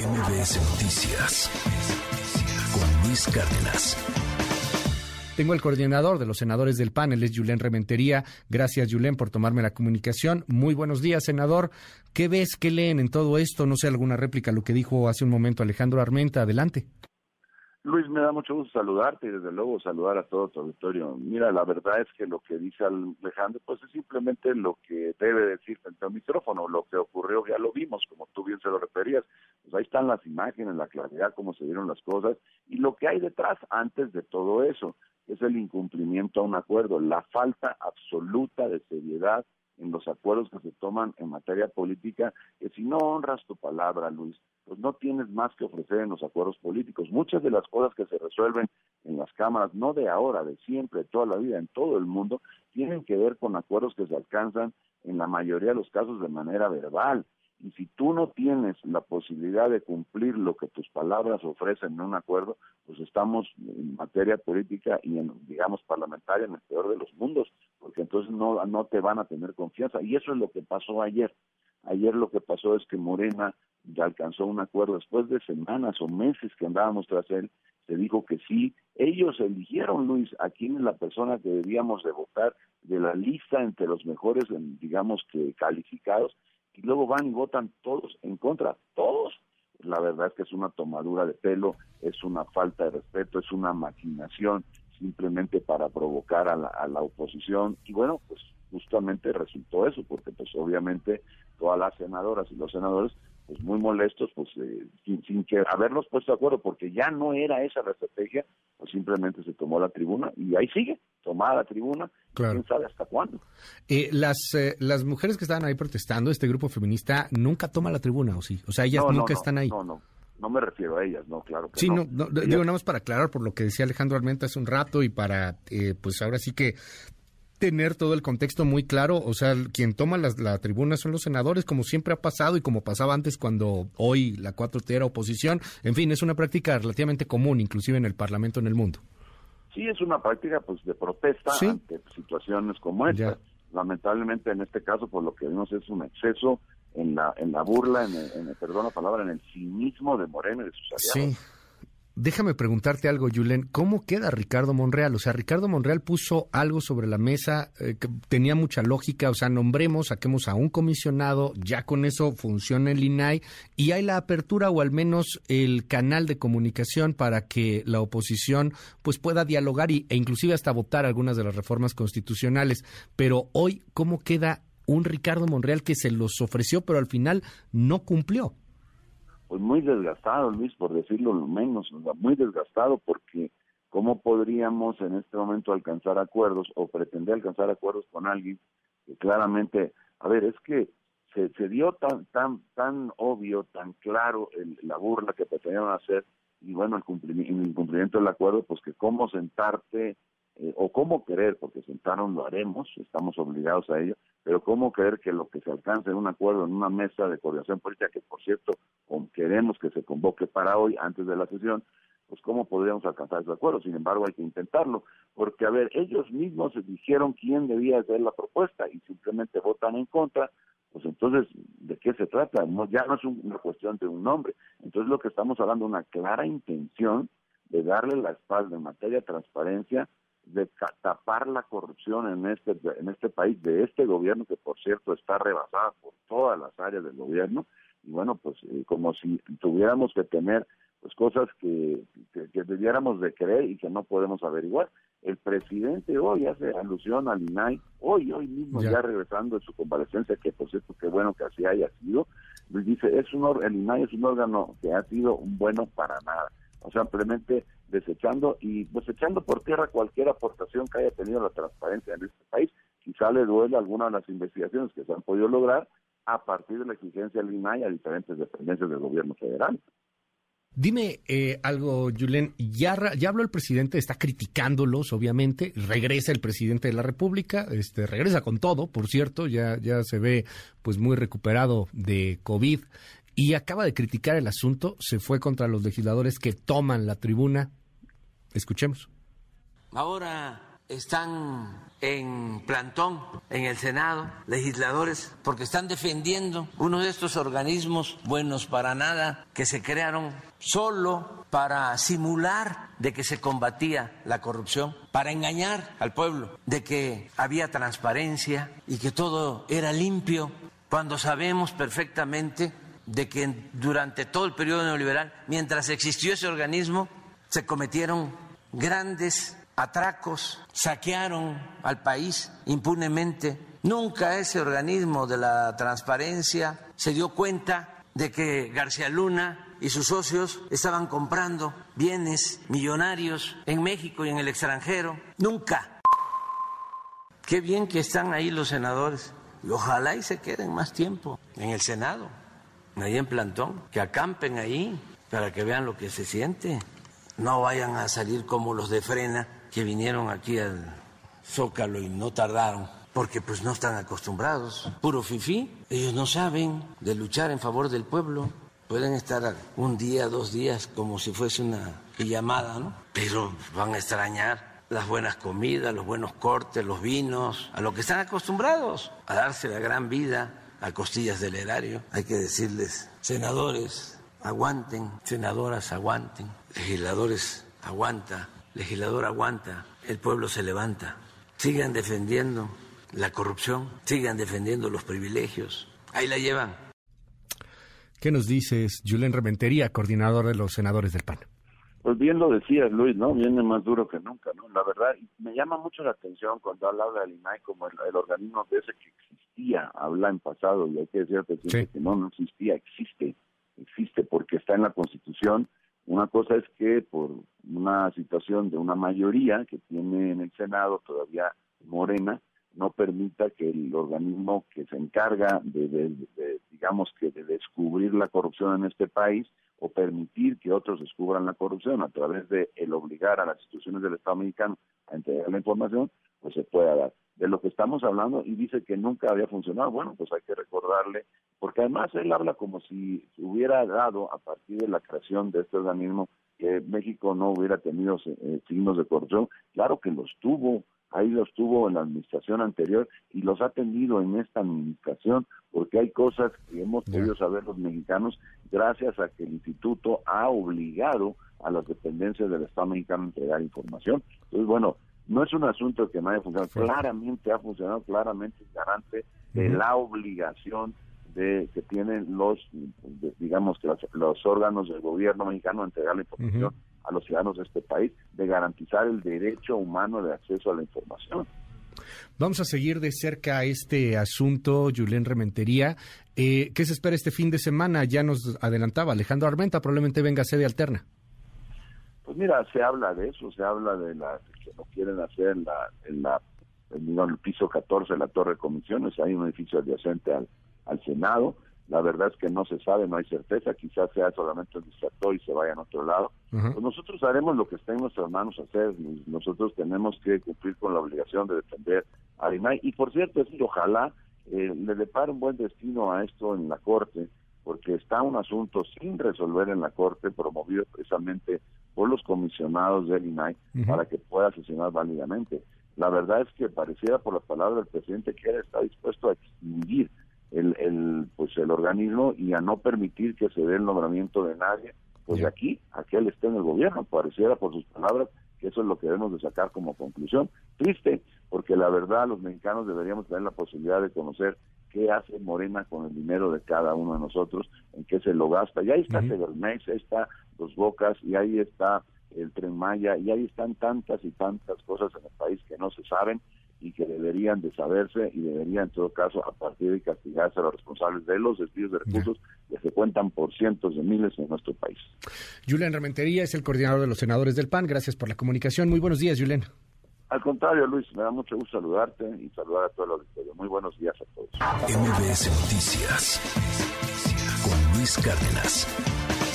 MBS Noticias con Luis Cárdenas. Tengo el coordinador de los senadores del panel, es Julen Rementería. Gracias, Julen, por tomarme la comunicación. Muy buenos días, senador. ¿Qué ves, qué leen en todo esto? No sé, alguna réplica a lo que dijo hace un momento Alejandro Armenta. Adelante. Luis, me da mucho gusto saludarte y desde luego saludar a todo tu auditorio. Mira, la verdad es que lo que dice Alejandro, pues es simplemente lo que debe decir frente al micrófono. Lo que ocurrió ya lo vimos, como tú bien se lo referías. Pues ahí están las imágenes, la claridad, cómo se dieron las cosas y lo que hay detrás antes de todo eso es el incumplimiento a un acuerdo, la falta absoluta de seriedad en los acuerdos que se toman en materia política, que si no honras tu palabra, Luis, pues no tienes más que ofrecer en los acuerdos políticos. Muchas de las cosas que se resuelven en las cámaras, no de ahora, de siempre, de toda la vida, en todo el mundo, tienen que ver con acuerdos que se alcanzan en la mayoría de los casos de manera verbal. Y si tú no tienes la posibilidad de cumplir lo que tus palabras ofrecen en un acuerdo, pues estamos en materia política y en, digamos, parlamentaria en el peor de los mundos, porque entonces no, no te van a tener confianza. Y eso es lo que pasó ayer. Ayer lo que pasó es que Morena alcanzó un acuerdo después de semanas o meses que andábamos tras él, se dijo que sí. Ellos eligieron, Luis, a quién es la persona que debíamos de votar de la lista entre los mejores, digamos que calificados, y luego van y votan todos en contra, todos. La verdad es que es una tomadura de pelo, es una falta de respeto, es una maquinación simplemente para provocar a la, a la oposición. Y bueno, pues justamente resultó eso, porque pues obviamente todas las senadoras y los senadores pues muy molestos, pues eh, sin, que haberlos puesto de acuerdo, porque ya no era esa la estrategia, pues simplemente se tomó la tribuna y ahí sigue, tomada la tribuna, quién sabe hasta cuándo. Eh, las, eh, las mujeres que estaban ahí protestando, este grupo feminista, nunca toma la tribuna, ¿o sí? O sea, ellas nunca están ahí. No, no, no me refiero a ellas, no, claro que sí, no. digo nada más para aclarar por lo que decía Alejandro Almenta hace un rato y para, pues ahora sí que tener todo el contexto muy claro. O sea, quien toma la, tribuna son los senadores, como siempre ha pasado y como pasaba antes cuando hoy la 4T era oposición. En fin, es una práctica relativamente común, inclusive en el Parlamento en el mundo. Sí, es una práctica pues de protesta ante situaciones como esta. Lamentablemente en este caso, por lo que vimos es un exceso en la en la burla, en, el, perdón la palabra, en el cinismo de Moreno y de sus aliados. Sí. Déjame preguntarte algo, Julen. ¿Cómo queda Ricardo Monreal? O sea, Ricardo Monreal puso algo sobre la mesa eh, que tenía mucha lógica. O sea, nombremos, saquemos a un comisionado, ya con eso funciona el INAI y hay la apertura o al menos el canal de comunicación para que la oposición pues pueda dialogar y, e inclusive hasta votar algunas de las reformas constitucionales. Pero hoy, ¿cómo queda un Ricardo Monreal que se los ofreció pero al final no cumplió? Muy desgastado, Luis, por decirlo lo menos, muy desgastado porque cómo podríamos en este momento alcanzar acuerdos o pretender alcanzar acuerdos con alguien que claramente, a ver, es que se, se dio tan tan tan obvio, tan claro el, la burla que pretendieron hacer y bueno, el cumplimiento, el incumplimiento del acuerdo, pues que cómo sentarte eh, o cómo querer, porque sentaron lo haremos, estamos obligados a ello, pero cómo creer que lo que se alcance en un acuerdo en una mesa de coordinación política, que por cierto queremos que se convoque para hoy, antes de la sesión, pues cómo podríamos alcanzar ese acuerdo. Sin embargo, hay que intentarlo, porque a ver, ellos mismos dijeron quién debía hacer la propuesta y simplemente votan en contra, pues entonces, ¿de qué se trata? Ya no es una cuestión de un nombre. Entonces, lo que estamos hablando es una clara intención de darle la espalda en materia de transparencia de tapar la corrupción en este en este país de este gobierno que por cierto está rebasada por todas las áreas del gobierno. Y bueno pues eh, como si tuviéramos que tener pues cosas que, que, debiéramos de creer y que no podemos averiguar. El presidente hoy hace alusión al INAI hoy hoy mismo ya, regresando de su convalecencia que por cierto qué bueno que así haya sido. Dice es un el INAI es un órgano que ha sido un bueno para nada o sea, simplemente desechando y desechando por tierra cualquier aportación que haya tenido la transparencia en este país. Quizá le duele alguna de las investigaciones que se han podido lograr a partir de la exigencia del INAI a diferentes dependencias del gobierno federal. Dime eh, algo, Julen. Ya, ya habló el presidente, está criticándolos, obviamente. Regresa el presidente de la República, este, regresa con todo, por cierto. Ya, ya se ve pues muy recuperado de COVID y acaba de criticar el asunto, se fue contra los legisladores que toman la tribuna. Escuchemos. Ahora están en plantón en el Senado, legisladores, porque están defendiendo uno de estos organismos buenos para nada que se crearon solo para simular de que se combatía la corrupción, para engañar al pueblo, de que había transparencia y que todo era limpio, cuando sabemos perfectamente de que durante todo el periodo neoliberal, mientras existió ese organismo, se cometieron grandes atracos, saquearon al país impunemente. Nunca ese organismo de la transparencia se dio cuenta de que García Luna y sus socios estaban comprando bienes millonarios en México y en el extranjero. Nunca. Qué bien que están ahí los senadores. Ojalá y se queden más tiempo en el Senado, ahí en plantón, que acampen ahí para que vean lo que se siente. No vayan a salir como los de frena que vinieron aquí al Zócalo y no tardaron, porque pues no están acostumbrados. Puro fifí, ellos no saben de luchar en favor del pueblo. Pueden estar un día, dos días, como si fuese una llamada, ¿no? Pero van a extrañar las buenas comidas, los buenos cortes, los vinos, a lo que están acostumbrados, a darse la gran vida a costillas del erario. Hay que decirles, senadores, aguanten, senadoras, aguanten, legisladores, aguanta, legislador aguanta, el pueblo se levanta. Sigan defendiendo la corrupción, sigan defendiendo los privilegios. Ahí la llevan. ¿Qué nos dices, Julen Rementería, coordinador de los senadores del PAN? Pues bien lo decías, Luis, ¿no? Viene más duro que nunca, ¿no? La verdad, me llama mucho la atención cuando habla del INAI como el, organismo de ese que existía, habla en pasado, y hay que decir que no, no existía, existe, existe porque está en la Constitución. Una cosa es que por una situación de una mayoría que tiene en el Senado todavía Morena, no permita que el organismo que se encarga de, digamos que de descubrir la corrupción en este país o permitir que otros descubran la corrupción a través de el obligar a las instituciones del Estado mexicano a entregar la información, pues se pueda dar. De lo que estamos hablando y dice que nunca había funcionado, bueno, pues hay que recordarle, porque además él habla como si hubiera dado a partir de la creación de este organismo que México no hubiera tenido eh, signos de corrupción. Claro que los tuvo, ahí los tuvo en la administración anterior y los ha tenido en esta administración, porque hay cosas que hemos podido saber los mexicanos gracias a que el instituto ha obligado a las dependencias del Estado mexicano a entregar información. Entonces, bueno, no es un asunto que no haya funcionado, claramente ha funcionado, claramente es garante de la obligación de que tienen los, digamos que los, órganos del gobierno mexicano a entregar la información a los ciudadanos de este país, de garantizar el derecho humano de acceso a la información. Vamos a seguir de cerca este asunto, Julián Rementería. Eh, ¿Qué se espera este fin de semana? Ya nos adelantaba Alejandro Armenta, probablemente venga a sede alterna. Pues mira, se habla de eso, se habla de, la, que no quieren hacer en la, en la en el piso 14 de la Torre de Comisiones, hay un edificio adyacente al, al Senado. La verdad es que no se sabe, no hay certeza, quizás sea solamente un distractor y se vaya a otro lado. Pues nosotros haremos lo que esté en nuestras manos hacer. Nosotros tenemos que cumplir con la obligación de defender a INAI. Y por cierto, es ojalá eh, le depare un buen destino a esto en la Corte, porque está un asunto sin resolver en la Corte, promovido precisamente por los comisionados del INAI, para que pueda sesionar válidamente. La verdad es que pareciera por las palabras del presidente que él está dispuesto a extinguir el, el, pues el organismo y a no permitir que se dé el nombramiento de nadie, pues de aquí a que él esté en el gobierno, pareciera por sus palabras que eso es lo que debemos de sacar como conclusión. Triste, porque la verdad los mexicanos deberíamos tener la posibilidad de conocer qué hace Morena con el dinero de cada uno de nosotros, en qué se lo gasta. Y ahí está uh ahí está Dos Bocas, y ahí está el Tren Maya, y ahí están tantas y tantas cosas en el país que no se saben y que deberían de saberse y deberían en todo caso a partir de castigarse a los responsables de los despidos de recursos que se cuentan por cientos de miles en nuestro país. Julián Rementería es el coordinador de los senadores del PAN. Gracias por la comunicación. Muy buenos días, Julián. Al contrario, Luis, me da mucho gusto saludarte y saludar a todos los auditorio. Muy buenos días a todos. MBS Noticias con Luis Cárdenas.